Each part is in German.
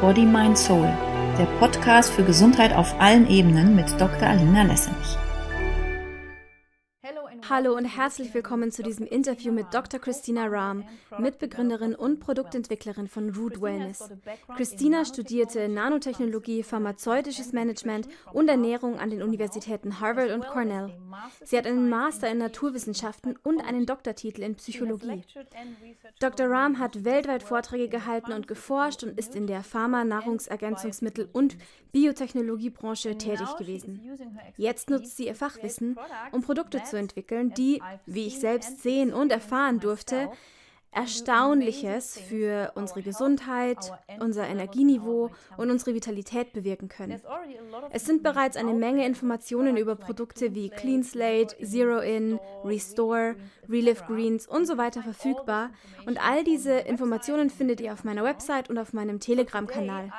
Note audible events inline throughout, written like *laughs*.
Body, Mind, Soul, der Podcast für Gesundheit auf allen Ebenen mit Dr. Alina Lessenich. Hallo und herzlich willkommen zu diesem Interview mit Dr. Christina Rahm, Mitbegründerin und Produktentwicklerin von Root Wellness. Christina studierte Nanotechnologie, pharmazeutisches Management und Ernährung an den Universitäten Harvard und Cornell. Sie hat einen Master in Naturwissenschaften und einen Doktortitel in Psychologie. Dr. Rahm hat weltweit Vorträge gehalten und geforscht und ist in der Pharma-, Nahrungsergänzungsmittel- und Biotechnologiebranche tätig gewesen. Jetzt nutzt sie ihr Fachwissen, um Produkte zu entwickeln, die, wie ich selbst sehen und erfahren durfte, Erstaunliches für unsere Gesundheit, unser Energieniveau und unsere Vitalität bewirken können. Es sind bereits eine Menge Informationen über Produkte wie Clean Slate, Zero In, Restore, Relive Greens und so weiter verfügbar und all diese Informationen findet ihr auf meiner Website und auf meinem Telegram-Kanal.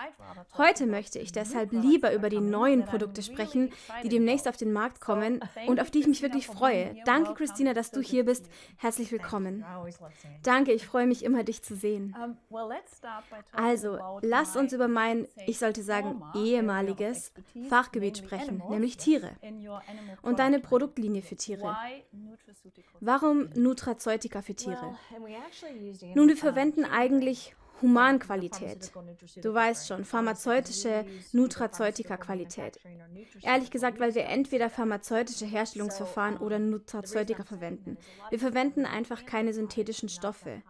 Heute möchte ich deshalb lieber über die neuen Produkte sprechen, die demnächst auf den Markt kommen und auf die ich mich wirklich freue. Danke, Christina, dass du hier bist. Herzlich willkommen. Danke Danke, ich freue mich immer, dich zu sehen. Also, lass uns über mein, ich sollte sagen, ehemaliges Fachgebiet sprechen, nämlich Tiere. Und deine Produktlinie für Tiere. Warum Nutraceutica für Tiere? Nun, wir verwenden eigentlich Humanqualität. Du weißt schon, pharmazeutische Nutraceutica-Qualität. Ehrlich gesagt, weil wir entweder pharmazeutische Herstellungsverfahren oder Nutraceutica verwenden. Wir verwenden einfach keine synthetischen Stoffe.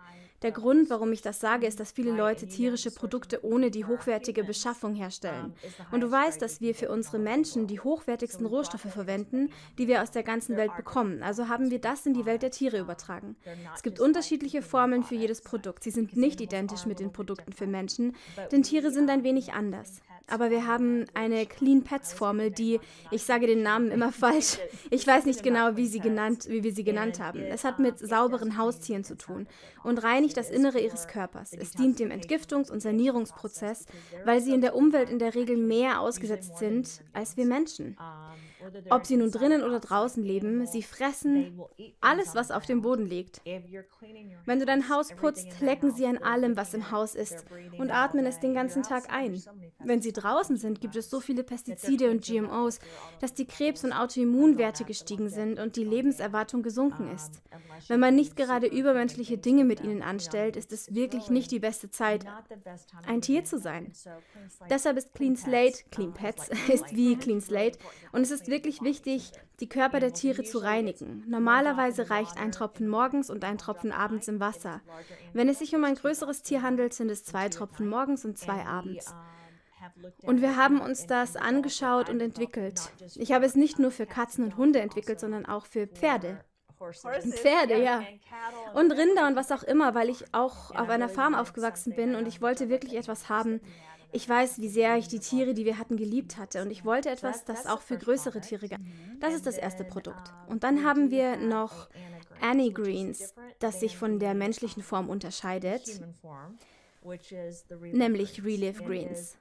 Der Grund, warum ich das sage, ist, dass viele Leute tierische Produkte ohne die hochwertige Beschaffung herstellen. Und du weißt, dass wir für unsere Menschen die hochwertigsten Rohstoffe verwenden, die wir aus der ganzen Welt bekommen. Also haben wir das in die Welt der Tiere übertragen. Es gibt unterschiedliche Formeln für jedes Produkt. Sie sind nicht identisch mit den Produkten für Menschen, denn Tiere sind ein wenig anders. Aber wir haben eine Clean Pets Formel, die, ich sage den Namen immer falsch. Ich weiß nicht genau, wie, sie genannt, wie wir sie genannt haben. Es hat mit sauberen Haustieren zu tun und reinigt das Innere ihres Körpers. Es dient dem Entgiftungs- und Sanierungsprozess, weil sie in der Umwelt in der Regel mehr ausgesetzt sind als wir Menschen. Ob sie nun drinnen oder draußen leben, sie fressen alles, was auf dem Boden liegt. Wenn du dein Haus putzt, lecken sie an allem, was im Haus ist und atmen es den ganzen Tag ein. Wenn sie draußen sind, gibt es so viele Pestizide und GMOs, dass die Krebs- und Autoimmunwerte gestiegen sind und die Lebenserwartung gesunken ist. Wenn man nicht gerade übermenschliche Dinge mit ihnen anstellt, ist es wirklich nicht die beste Zeit, ein Tier zu sein. Deshalb ist Clean Slate, Clean Pets, *laughs* ist wie Clean Slate und es ist wirklich wichtig, die Körper der Tiere zu reinigen. Normalerweise reicht ein Tropfen morgens und ein Tropfen abends im Wasser. Wenn es sich um ein größeres Tier handelt, sind es zwei Tropfen morgens und zwei abends. Und wir haben uns das angeschaut und entwickelt. Ich habe es nicht nur für Katzen und Hunde entwickelt, sondern auch für Pferde. Pferde, ja. Und Rinder und was auch immer, weil ich auch auf einer Farm aufgewachsen bin und ich wollte wirklich etwas haben. Ich weiß, wie sehr ich die Tiere, die wir hatten, geliebt hatte und ich wollte etwas, das auch für größere Tiere gab. Das ist das erste Produkt. Und dann haben wir noch Annie Greens, das sich von der menschlichen Form unterscheidet nämlich Relive Greens.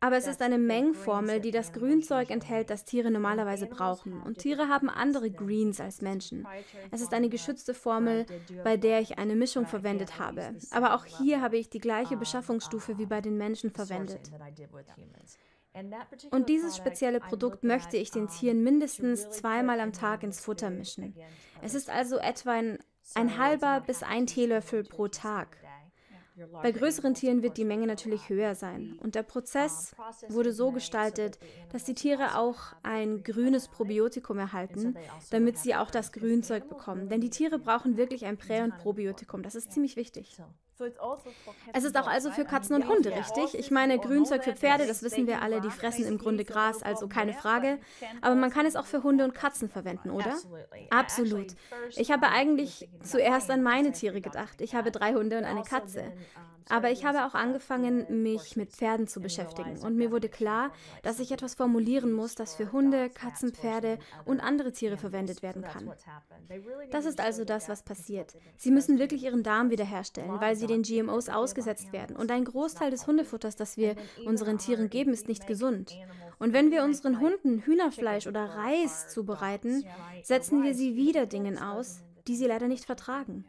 Aber es ist eine Mengenformel, die das Grünzeug enthält, das Tiere normalerweise brauchen. Und Tiere haben andere Greens als Menschen. Es ist eine geschützte Formel, bei der ich eine Mischung verwendet habe. Aber auch hier habe ich die gleiche Beschaffungsstufe wie bei den Menschen verwendet. Und dieses spezielle Produkt möchte ich den Tieren mindestens zweimal am Tag ins Futter mischen. Es ist also etwa ein, ein halber bis ein Teelöffel pro Tag. Bei größeren Tieren wird die Menge natürlich höher sein. Und der Prozess wurde so gestaltet, dass die Tiere auch ein grünes Probiotikum erhalten, damit sie auch das Grünzeug bekommen. Denn die Tiere brauchen wirklich ein Prä- und Probiotikum. Das ist ziemlich wichtig. Also es ist auch also für Katzen und Hunde, richtig? Ich meine, Grünzeug für Pferde, das wissen wir alle, die fressen im Grunde Gras, also keine Frage. Aber man kann es auch für Hunde und Katzen verwenden, oder? Absolut. Ich habe eigentlich zuerst an meine Tiere gedacht. Ich habe drei Hunde und eine Katze. Aber ich habe auch angefangen, mich mit Pferden zu beschäftigen. Und mir wurde klar, dass ich etwas formulieren muss, das für Hunde, Katzen, Pferde und andere Tiere verwendet werden kann. Das ist also das, was passiert. Sie müssen wirklich ihren Darm wiederherstellen, weil sie den GMOs ausgesetzt werden. Und ein Großteil des Hundefutters, das wir unseren Tieren geben, ist nicht gesund. Und wenn wir unseren Hunden Hühnerfleisch oder Reis zubereiten, setzen wir sie wieder Dingen aus, die sie leider nicht vertragen.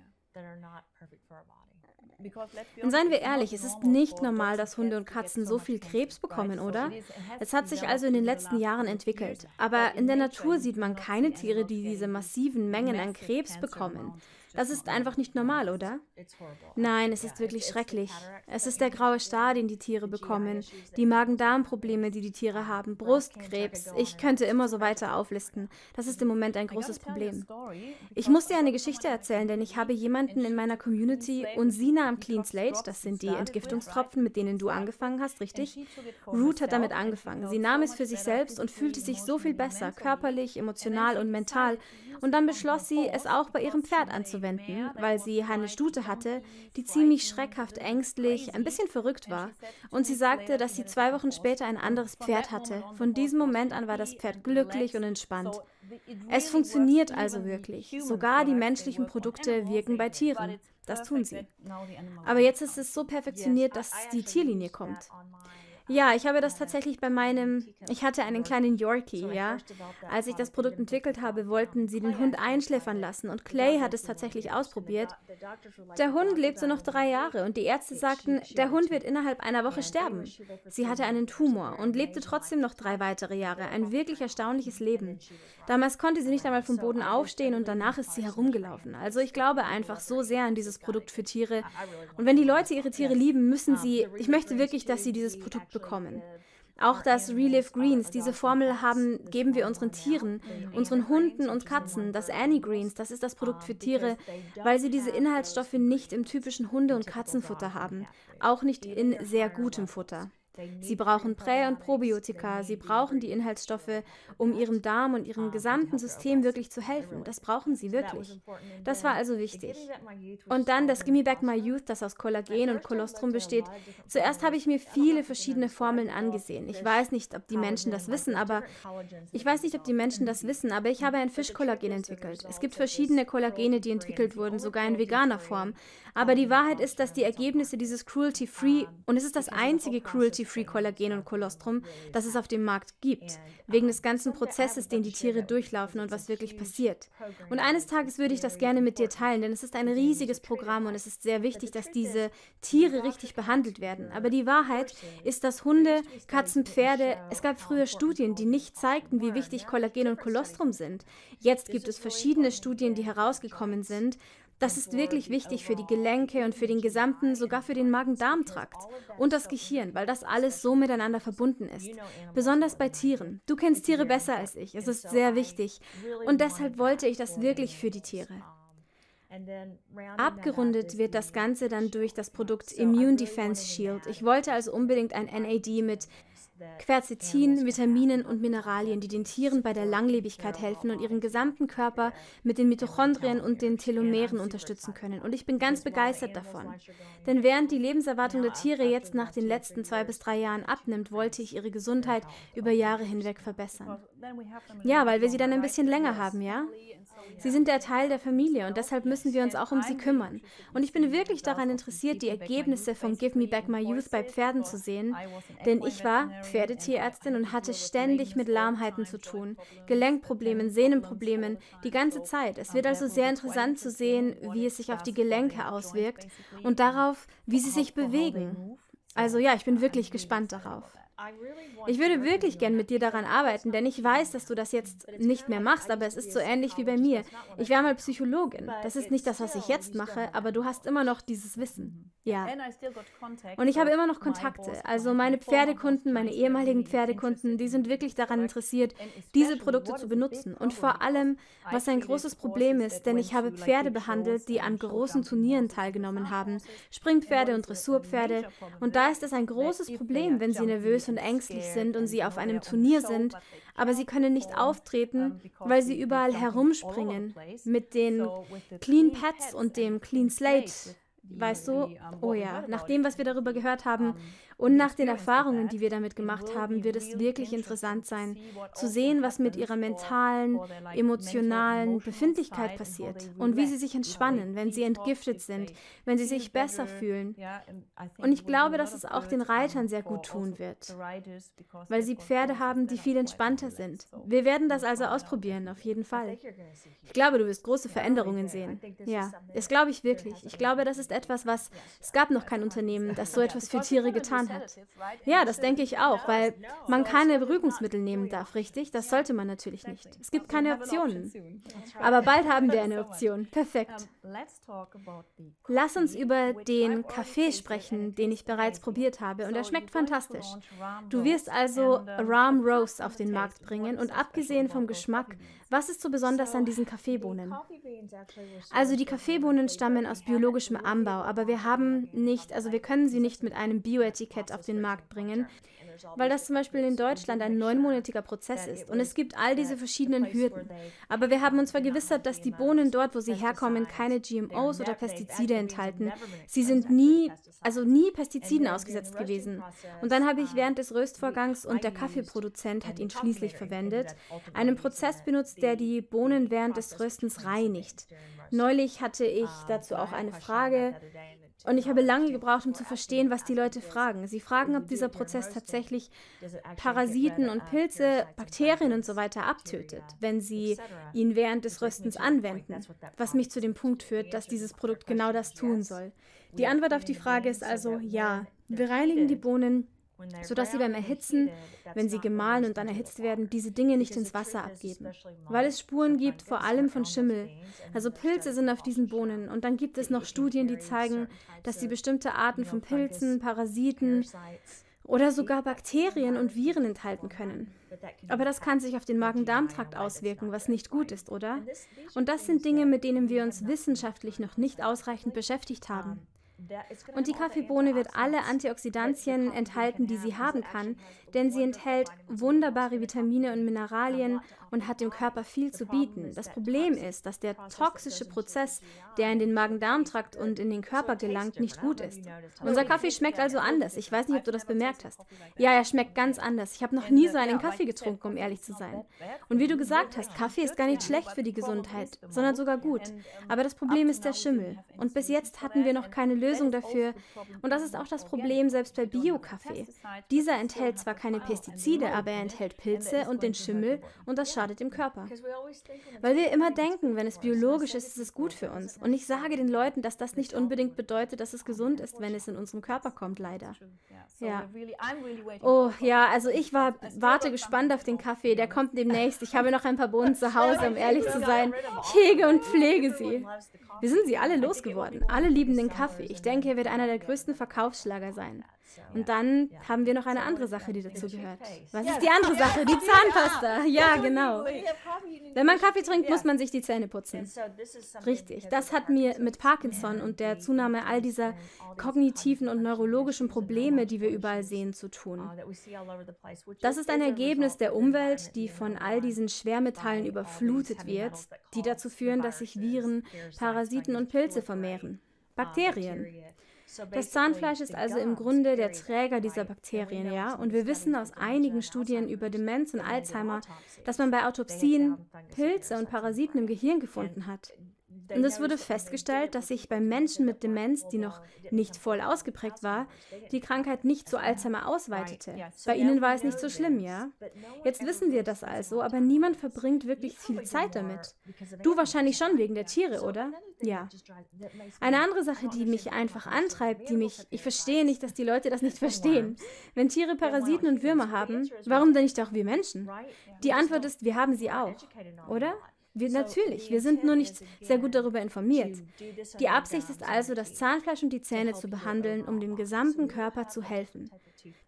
Und seien wir ehrlich, es ist nicht normal, dass Hunde und Katzen so viel Krebs bekommen, oder? Es hat sich also in den letzten Jahren entwickelt. Aber in der Natur sieht man keine Tiere, die diese massiven Mengen an Krebs bekommen. Das ist einfach nicht normal, oder? Nein, es ist wirklich schrecklich. Es ist der graue Star, den die Tiere bekommen, die Magen-Darm-Probleme, die die Tiere haben, Brustkrebs. Ich könnte immer so weiter auflisten. Das ist im Moment ein großes Problem. Ich muss dir eine Geschichte erzählen, denn ich habe jemanden in meiner Community, Unsina am Clean Slate, das sind die Entgiftungstropfen, mit denen du angefangen hast, richtig? Ruth hat damit angefangen. Sie nahm es für sich selbst und fühlte sich so viel besser, körperlich, emotional und mental. Und dann beschloss sie, es auch bei ihrem Pferd anzuwenden, weil sie eine Stute hatte, die ziemlich schreckhaft, ängstlich, ein bisschen verrückt war. Und sie sagte, dass sie zwei Wochen später ein anderes Pferd hatte. Von diesem Moment an war das Pferd glücklich und entspannt. Es funktioniert also wirklich. Sogar die menschlichen Produkte wirken bei Tieren. Das tun sie. Aber jetzt ist es so perfektioniert, dass die Tierlinie kommt. Ja, ich habe das tatsächlich bei meinem, ich hatte einen kleinen Yorkie, ja. Als ich das Produkt entwickelt habe, wollten sie den Hund einschläfern lassen und Clay hat es tatsächlich ausprobiert. Der Hund lebte noch drei Jahre und die Ärzte sagten, der Hund wird innerhalb einer Woche sterben. Sie hatte einen Tumor und lebte trotzdem noch drei weitere Jahre, ein wirklich erstaunliches Leben. Damals konnte sie nicht einmal vom Boden aufstehen und danach ist sie herumgelaufen. Also ich glaube einfach so sehr an dieses Produkt für Tiere. Und wenn die Leute ihre Tiere lieben, müssen sie, ich möchte wirklich, dass sie dieses Produkt bekommen. Auch das Relive Greens, diese Formel haben, geben wir unseren Tieren, unseren Hunden und Katzen. Das Annie Greens, das ist das Produkt für Tiere, weil sie diese Inhaltsstoffe nicht im typischen Hunde- und Katzenfutter haben, auch nicht in sehr gutem Futter. Sie brauchen Prä- und Probiotika, sie brauchen die Inhaltsstoffe, um ihrem Darm und ihrem gesamten System wirklich zu helfen. Das brauchen sie wirklich. Das war also wichtig. Und dann das Gimme Back My Youth, das aus Kollagen und Kolostrum besteht. Zuerst habe ich mir viele verschiedene Formeln angesehen. Ich weiß nicht, ob die Menschen das wissen, aber ich weiß nicht, ob die Menschen das wissen, aber ich habe ein Fischkollagen entwickelt. Es gibt verschiedene Kollagene, die entwickelt wurden, sogar in veganer Form. Aber die Wahrheit ist, dass die Ergebnisse dieses Cruelty-Free, und es ist das einzige Cruelty-Free Kollagen und Kolostrum, das es auf dem Markt gibt, wegen des ganzen Prozesses, den die Tiere durchlaufen und was wirklich passiert. Und eines Tages würde ich das gerne mit dir teilen, denn es ist ein riesiges Programm und es ist sehr wichtig, dass diese Tiere richtig behandelt werden. Aber die Wahrheit ist, dass Hunde, Katzen, Pferde, es gab früher Studien, die nicht zeigten, wie wichtig Kollagen und Kolostrum sind. Jetzt gibt es verschiedene Studien, die herausgekommen sind, das ist wirklich wichtig für die Gelenke und für den gesamten, sogar für den Magen-Darm-Trakt und das Gehirn, weil das alles so miteinander verbunden ist. Besonders bei Tieren. Du kennst Tiere besser als ich. Es ist sehr wichtig. Und deshalb wollte ich das wirklich für die Tiere. Abgerundet wird das Ganze dann durch das Produkt Immune Defense Shield. Ich wollte also unbedingt ein NAD mit Quercetin, Vitaminen und Mineralien, die den Tieren bei der Langlebigkeit helfen und ihren gesamten Körper mit den Mitochondrien und den Telomeren unterstützen können. Und ich bin ganz begeistert davon. Denn während die Lebenserwartung der Tiere jetzt nach den letzten zwei bis drei Jahren abnimmt, wollte ich ihre Gesundheit über Jahre hinweg verbessern. Ja, weil wir sie dann ein bisschen länger haben, ja? Sie sind der Teil der Familie und deshalb müssen wir uns auch um sie kümmern. Und ich bin wirklich daran interessiert, die Ergebnisse von Give Me Back My Youth bei Pferden zu sehen, denn ich war Pferdetierärztin und hatte ständig mit Lahmheiten zu tun, Gelenkproblemen, Sehnenproblemen, die ganze Zeit. Es wird also sehr interessant zu sehen, wie es sich auf die Gelenke auswirkt und darauf, wie sie sich bewegen. Also ja, ich bin wirklich gespannt darauf. Ich würde wirklich gern mit dir daran arbeiten, denn ich weiß, dass du das jetzt nicht mehr machst, aber es ist so ähnlich wie bei mir. Ich war mal Psychologin. Das ist nicht das, was ich jetzt mache, aber du hast immer noch dieses Wissen. Ja. Und ich habe immer noch Kontakte. Also meine Pferdekunden, meine ehemaligen Pferdekunden, die sind wirklich daran interessiert, diese Produkte zu benutzen. Und vor allem, was ein großes Problem ist, denn ich habe Pferde behandelt, die an großen Turnieren teilgenommen haben. Springpferde und Dressurpferde. Und da ist es ein großes Problem, wenn sie nervös und ängstlich sind und sie auf einem Turnier sind, aber sie können nicht auftreten, weil sie überall herumspringen mit den Clean Pads und dem Clean Slate. Weißt du? Oh ja, nach dem, was wir darüber gehört haben, und nach den Erfahrungen, die wir damit gemacht haben, wird es wirklich interessant sein, zu sehen, was mit ihrer mentalen, emotionalen Befindlichkeit passiert und wie sie sich entspannen, wenn sie entgiftet sind, wenn sie sich besser fühlen. Und ich glaube, dass es auch den Reitern sehr gut tun wird, weil sie Pferde haben, die viel entspannter sind. Wir werden das also ausprobieren, auf jeden Fall. Ich glaube, du wirst große Veränderungen sehen. Ja, das glaube ich wirklich. Ich glaube, das ist etwas, was es gab noch kein Unternehmen, das so etwas für Tiere getan hat. Ja, das denke ich auch, weil man keine Beruhigungsmittel nehmen darf, richtig? Das sollte man natürlich nicht. Es gibt keine Optionen. Aber bald haben wir eine Option. Perfekt. Lass uns über den Kaffee sprechen, den ich bereits probiert habe und er schmeckt fantastisch. Du wirst also Ram Rose auf den Markt bringen und abgesehen vom Geschmack, was ist so besonders an diesen Kaffeebohnen? Also die Kaffeebohnen stammen aus biologischem Anbau, aber wir haben nicht, also wir können sie nicht mit einem Bioetikett auf den Markt bringen weil das zum Beispiel in Deutschland ein neunmonatiger Prozess ist und es gibt all diese verschiedenen Hürden. Aber wir haben uns vergewissert, dass die Bohnen dort, wo sie herkommen, keine GMOs oder Pestizide enthalten. Sie sind nie, also nie Pestiziden ausgesetzt gewesen. Und dann habe ich während des Röstvorgangs und der Kaffeeproduzent hat ihn schließlich verwendet, einen Prozess benutzt, der die Bohnen während des Röstens reinigt. Neulich hatte ich dazu auch eine Frage. Und ich habe lange gebraucht, um zu verstehen, was die Leute fragen. Sie fragen, ob dieser Prozess tatsächlich Parasiten und Pilze, Bakterien und so weiter abtötet, wenn sie ihn während des Röstens anwenden. Was mich zu dem Punkt führt, dass dieses Produkt genau das tun soll. Die Antwort auf die Frage ist also ja. Wir reinigen die Bohnen sodass sie beim Erhitzen, wenn sie gemahlen und dann erhitzt werden, diese Dinge nicht ins Wasser abgeben. Weil es Spuren gibt, vor allem von Schimmel. Also Pilze sind auf diesen Bohnen. Und dann gibt es noch Studien, die zeigen, dass sie bestimmte Arten von Pilzen, Parasiten oder sogar Bakterien und Viren enthalten können. Aber das kann sich auf den Magen-Darm-Trakt auswirken, was nicht gut ist, oder? Und das sind Dinge, mit denen wir uns wissenschaftlich noch nicht ausreichend beschäftigt haben. Und die Kaffeebohne wird alle Antioxidantien enthalten, die sie haben kann, denn sie enthält wunderbare Vitamine und Mineralien und hat dem Körper viel zu bieten. Das Problem ist, dass der toxische Prozess, der in den Magen-Darm-Trakt und in den Körper gelangt, nicht gut ist. Unser Kaffee schmeckt also anders. Ich weiß nicht, ob du das bemerkt hast. Ja, er schmeckt ganz anders. Ich habe noch nie so einen Kaffee getrunken, um ehrlich zu sein. Und wie du gesagt hast, Kaffee ist gar nicht schlecht für die Gesundheit, sondern sogar gut. Aber das Problem ist der Schimmel. Und bis jetzt hatten wir noch keine Lösung dafür. Und das ist auch das Problem selbst bei Bio-Kaffee. Dieser enthält zwar keine Pestizide, aber er enthält Pilze und den Schimmel und das schadet dem Körper. Weil wir immer denken, wenn es biologisch ist, ist es gut für uns. Und ich sage den Leuten, dass das nicht unbedingt bedeutet, dass es gesund ist, wenn es in unserem Körper kommt, leider. Ja. Oh ja, also ich war, warte gespannt auf den Kaffee, der kommt demnächst. Ich habe noch ein paar Bohnen zu Hause, um ehrlich zu sein. Ich hege und pflege sie. Wir sind sie alle losgeworden. Alle lieben den Kaffee. Ich denke, er wird einer der größten Verkaufsschlager sein. Und dann haben wir noch eine andere Sache, die dazu gehört. Was ist die andere Sache? Die Zahnpasta. Ja, genau. Wenn man Kaffee trinkt, muss man sich die Zähne putzen. Richtig. Das hat mir mit Parkinson und der Zunahme all dieser kognitiven und neurologischen Probleme, die wir überall sehen, zu tun. Das ist ein Ergebnis der Umwelt, die von all diesen Schwermetallen überflutet wird, die dazu führen, dass sich Viren, Parasiten und Pilze vermehren. Bakterien. Das Zahnfleisch ist also im Grunde der Träger dieser Bakterien, ja. Und wir wissen aus einigen Studien über Demenz und Alzheimer, dass man bei Autopsien Pilze und Parasiten im Gehirn gefunden hat. Und es wurde festgestellt, dass sich bei Menschen mit Demenz, die noch nicht voll ausgeprägt war, die Krankheit nicht zu Alzheimer ausweitete. Bei ihnen war es nicht so schlimm, ja? Jetzt wissen wir das also, aber niemand verbringt wirklich viel Zeit damit. Du wahrscheinlich schon wegen der Tiere, oder? Ja. Eine andere Sache, die mich einfach antreibt, die mich, ich verstehe nicht, dass die Leute das nicht verstehen. Wenn Tiere Parasiten und Würmer haben, warum denn nicht auch wir Menschen? Die Antwort ist, wir haben sie auch, oder? Wir, natürlich, wir sind nur nicht sehr gut darüber informiert. Die Absicht ist also, das Zahnfleisch und die Zähne zu behandeln, um dem gesamten Körper zu helfen.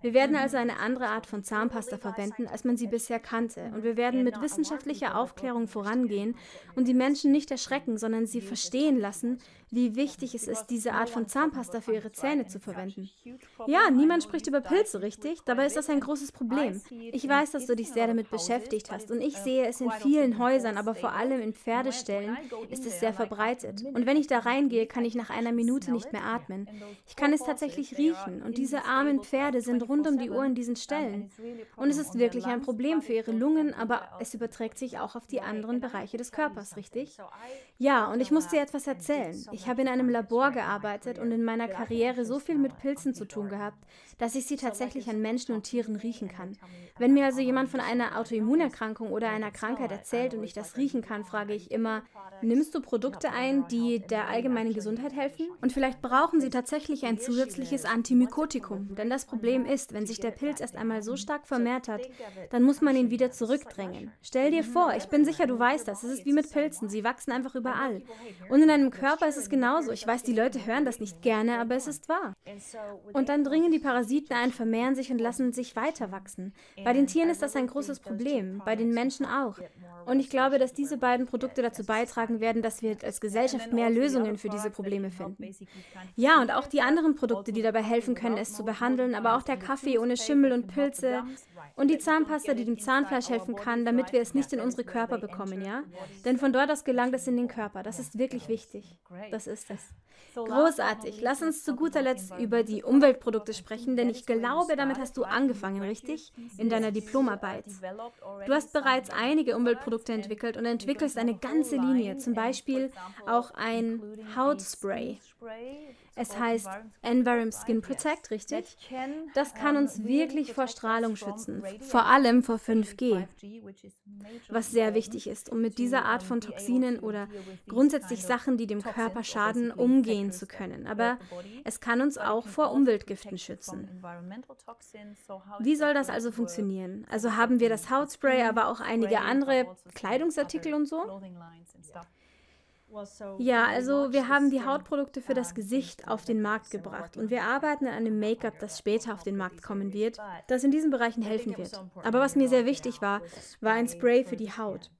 Wir werden also eine andere Art von Zahnpasta verwenden, als man sie bisher kannte. Und wir werden mit wissenschaftlicher Aufklärung vorangehen und die Menschen nicht erschrecken, sondern sie verstehen lassen, wie wichtig es ist, diese Art von Zahnpasta für ihre Zähne zu verwenden. Ja, niemand spricht über Pilze, richtig? Dabei ist das ein großes Problem. Ich weiß, dass du dich sehr damit beschäftigt hast und ich sehe es in vielen Häusern, aber vor allem in Pferdeställen ist es sehr verbreitet. Und wenn ich da reingehe, kann ich nach einer Minute nicht mehr atmen. Ich kann es tatsächlich riechen und diese armen Pferde sind rund um die Uhr in diesen Stellen. Und es ist wirklich ein Problem für ihre Lungen, aber es überträgt sich auch auf die anderen Bereiche des Körpers, richtig? Ja, und ich muss dir etwas erzählen. Ich habe in einem Labor gearbeitet und in meiner Karriere so viel mit Pilzen zu tun gehabt, dass ich sie tatsächlich an Menschen und Tieren riechen kann. Wenn mir also jemand von einer Autoimmunerkrankung oder einer Krankheit erzählt und ich das riechen kann, frage ich immer, nimmst du Produkte ein, die der allgemeinen Gesundheit helfen? Und vielleicht brauchen sie tatsächlich ein zusätzliches Antimykotikum. Denn das Problem ist, wenn sich der Pilz erst einmal so stark vermehrt hat, dann muss man ihn wieder zurückdrängen. Stell dir vor, ich bin sicher, du weißt das, es ist wie mit Pilzen, sie wachsen einfach überall. Und in deinem Körper ist es genauso. Ich weiß, die Leute hören das nicht gerne, aber es ist wahr. Und dann dringen die Parasiten ein, vermehren sich und lassen sich weiter wachsen. Bei den Tieren ist das ein großes Problem, bei den Menschen auch. Und ich glaube, dass diese beiden Produkte dazu beitragen werden, dass wir als Gesellschaft mehr Lösungen für diese Probleme finden. Ja, und auch die anderen Produkte, die dabei helfen können, es zu behandeln, aber auch der Kaffee ohne Schimmel und Pilze und die Zahnpasta, die dem Zahnfleisch helfen kann, damit wir es nicht in unsere Körper bekommen, ja? Denn von dort aus gelangt es in den Körper. Das ist wirklich wichtig. Das ist es. Großartig. Lass uns zu guter Letzt über die Umweltprodukte sprechen, denn ich glaube, damit hast du angefangen, richtig? In deiner Diplomarbeit. Du hast bereits einige Umweltprodukte entwickelt und entwickelst eine ganze Linie, zum Beispiel auch ein Hautspray. Es heißt Environment Skin Protect, richtig? Das kann uns wirklich vor Strahlung schützen, vor allem vor 5G, was sehr wichtig ist, um mit dieser Art von Toxinen oder grundsätzlich Sachen, die dem Körper schaden, umgehen zu können. Aber es kann uns auch vor Umweltgiften schützen. Wie soll das also funktionieren? Also haben wir das Hautspray, aber auch einige andere Kleidungsartikel und so? Ja, also wir haben die Hautprodukte für das Gesicht auf den Markt gebracht und wir arbeiten an einem Make-up, das später auf den Markt kommen wird, das in diesen Bereichen helfen wird. Aber was mir sehr wichtig war, war ein Spray für die Haut.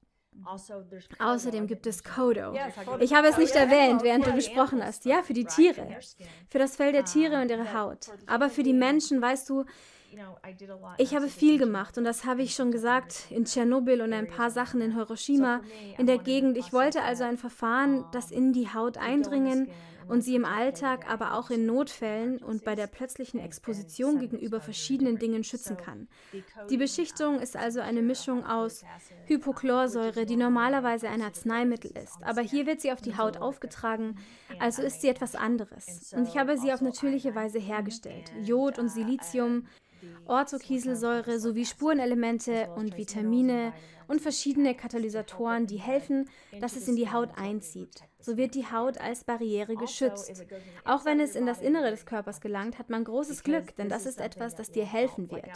Also, Außerdem gibt es Kodo. Ich habe es nicht erwähnt, während du gesprochen hast. Ja, für die Tiere. Für das Fell der Tiere und ihre Haut. Aber für die Menschen, weißt du, ich habe viel gemacht und das habe ich schon gesagt in Tschernobyl und ein paar Sachen in Hiroshima in der Gegend. Ich wollte also ein Verfahren, das in die Haut eindringen und sie im Alltag, aber auch in Notfällen und bei der plötzlichen Exposition gegenüber verschiedenen Dingen schützen kann. Die Beschichtung ist also eine Mischung aus Hypochlorsäure, die normalerweise ein Arzneimittel ist, aber hier wird sie auf die Haut aufgetragen, also ist sie etwas anderes. Und ich habe sie auf natürliche Weise hergestellt. Jod und Silizium Orthokieselsäure sowie Spurenelemente und Vitamine und verschiedene Katalysatoren, die helfen, dass es in die Haut einzieht. So wird die Haut als Barriere geschützt. Auch wenn es in das Innere des Körpers gelangt, hat man großes Glück, denn das ist etwas, das dir helfen wird.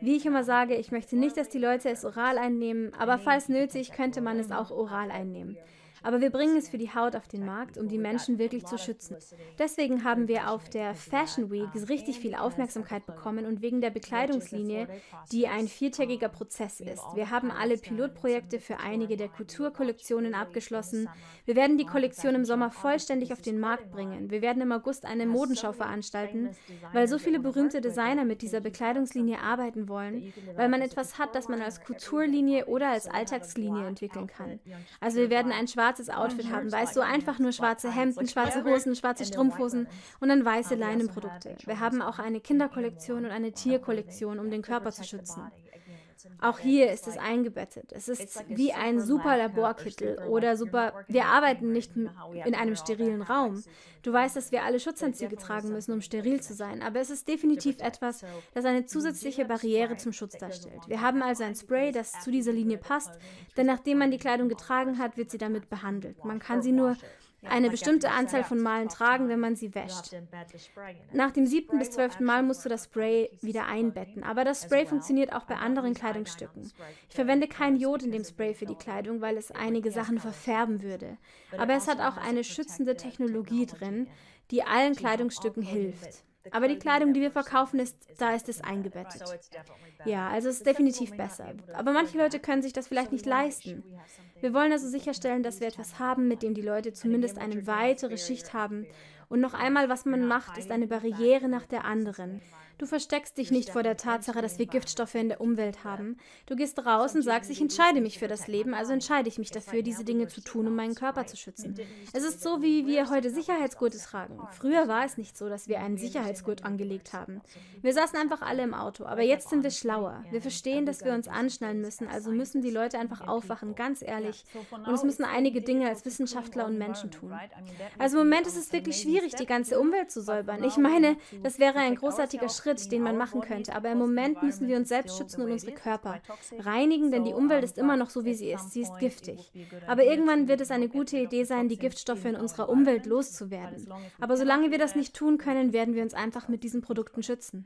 Wie ich immer sage, ich möchte nicht, dass die Leute es oral einnehmen, aber falls nötig, könnte man es auch oral einnehmen. Aber wir bringen es für die Haut auf den Markt, um die Menschen wirklich zu schützen. Deswegen haben wir auf der Fashion Week richtig viel Aufmerksamkeit bekommen und wegen der Bekleidungslinie, die ein viertägiger Prozess ist. Wir haben alle Pilotprojekte für einige der Kulturkollektionen abgeschlossen. Wir werden die Kollektion im Sommer vollständig auf den Markt bringen. Wir werden im August eine Modenschau veranstalten, weil so viele berühmte Designer mit dieser Bekleidungslinie arbeiten wollen, weil man etwas hat, das man als Kulturlinie oder als Alltagslinie entwickeln kann. Also wir werden ein schwarzes schwarzes Outfit haben, weißt du, einfach nur schwarze Hemden, schwarze Hosen, schwarze Strumpfhosen und dann weiße Leinenprodukte. Wir haben auch eine Kinderkollektion und eine Tierkollektion, um den Körper zu schützen. Auch hier ist es eingebettet. Es ist wie ein super Laborkittel oder super. Wir arbeiten nicht in einem sterilen Raum. Du weißt, dass wir alle Schutzanzüge tragen müssen, um steril zu sein, aber es ist definitiv etwas, das eine zusätzliche Barriere zum Schutz darstellt. Wir haben also ein Spray, das zu dieser Linie passt, denn nachdem man die Kleidung getragen hat, wird sie damit behandelt. Man kann sie nur eine bestimmte Anzahl von Malen tragen, wenn man sie wäscht. Nach dem siebten bis zwölften Mal musst du das Spray wieder einbetten, aber das Spray funktioniert auch bei anderen Kleidungsstücken. Ich verwende kein Jod in dem Spray für die Kleidung, weil es einige Sachen verfärben würde, aber es hat auch eine schützende Technologie drin, die allen Kleidungsstücken hilft. Aber die Kleidung, die wir verkaufen, ist, da ist es eingebettet. Ja, also es ist definitiv besser. Aber manche Leute können sich das vielleicht nicht leisten. Wir wollen also sicherstellen, dass wir etwas haben, mit dem die Leute zumindest eine weitere Schicht haben Und noch einmal, was man macht, ist eine Barriere nach der anderen. Du versteckst dich nicht vor der Tatsache, dass wir Giftstoffe in der Umwelt haben. Du gehst raus und sagst, ich entscheide mich für das Leben, also entscheide ich mich dafür, diese Dinge zu tun, um meinen Körper zu schützen. Es ist so, wie wir heute Sicherheitsgurte tragen. Früher war es nicht so, dass wir einen Sicherheitsgurt angelegt haben. Wir saßen einfach alle im Auto, aber jetzt sind wir schlauer. Wir verstehen, dass wir uns anschnallen müssen, also müssen die Leute einfach aufwachen, ganz ehrlich. Und es müssen einige Dinge als Wissenschaftler und Menschen tun. Also im Moment ist es wirklich schwierig, die ganze Umwelt zu säubern. Ich meine, das wäre ein großartiger Schritt den man machen könnte. Aber im Moment müssen wir uns selbst schützen und unsere Körper reinigen, denn die Umwelt ist immer noch so, wie sie ist. Sie ist giftig. Aber irgendwann wird es eine gute Idee sein, die Giftstoffe in unserer Umwelt loszuwerden. Aber solange wir das nicht tun können, werden wir uns einfach mit diesen Produkten schützen.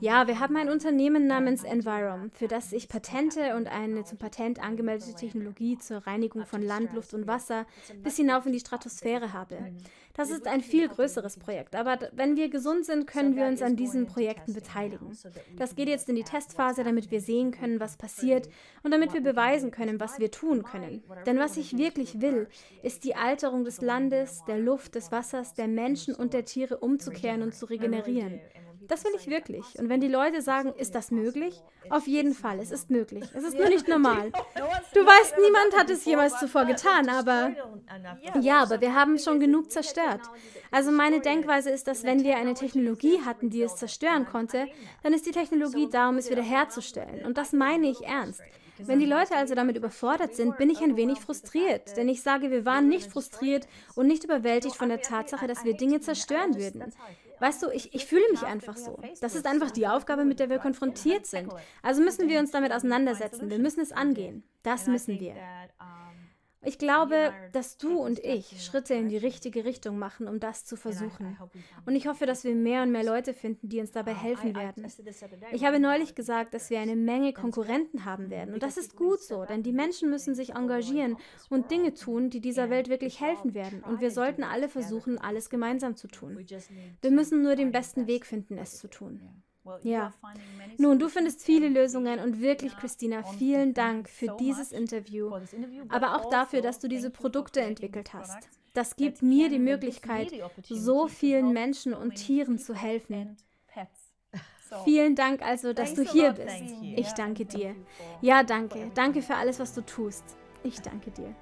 Ja, wir haben ein Unternehmen namens Envirom, für das ich Patente und eine zum Patent angemeldete Technologie zur Reinigung von Land, Luft und Wasser bis hinauf in die Stratosphäre habe. Das ist ein viel größeres Projekt, aber wenn wir gesund sind, können wir uns an diesen Projekten beteiligen. Das geht jetzt in die Testphase, damit wir sehen können, was passiert und damit wir beweisen können, was wir tun können. Denn was ich wirklich will, ist die Alterung des Landes, der Luft, des Wassers, der Menschen und der Tiere umzukehren und zu regenerieren. Das will ich wirklich. Und wenn die Leute sagen, ist das möglich? Auf jeden Fall, es ist möglich. Es ist nur nicht normal. *laughs* Du weißt, niemand hat es jemals zuvor *laughs* getan, *laughs* aber ja, aber wir haben schon genug zerstört. Also meine Denkweise ist, dass wenn wir eine Technologie hatten, die es zerstören konnte, dann ist die Technologie da, um es wiederherzustellen. Und das meine ich ernst. Wenn die Leute also damit überfordert sind, bin ich ein wenig frustriert, denn ich sage, wir waren nicht frustriert und nicht überwältigt von der Tatsache, dass wir Dinge zerstören würden. Weißt du, ich, ich fühle mich einfach so. Das ist einfach die Aufgabe, mit der wir konfrontiert sind. Also müssen wir uns damit auseinandersetzen. Wir müssen es angehen. Das müssen wir. Ich glaube, dass du und ich Schritte in die richtige Richtung machen, um das zu versuchen. Und ich hoffe, dass wir mehr und mehr Leute finden, die uns dabei helfen werden. Ich habe neulich gesagt, dass wir eine Menge Konkurrenten haben werden. Und das ist gut so, denn die Menschen müssen sich engagieren und Dinge tun, die dieser Welt wirklich helfen werden. Und wir sollten alle versuchen, alles gemeinsam zu tun. Wir müssen nur den besten Weg finden, es zu tun. Ja. Nun, du findest viele Lösungen und wirklich, Christina, vielen Dank für dieses Interview, aber auch dafür, dass du diese Produkte entwickelt hast. Das gibt mir die Möglichkeit, so vielen Menschen und Tieren zu helfen. *laughs* Vielen Dank also, dass du hier bist. Ich danke dir. Ja, danke. Danke für alles, was du tust. Ich danke dir.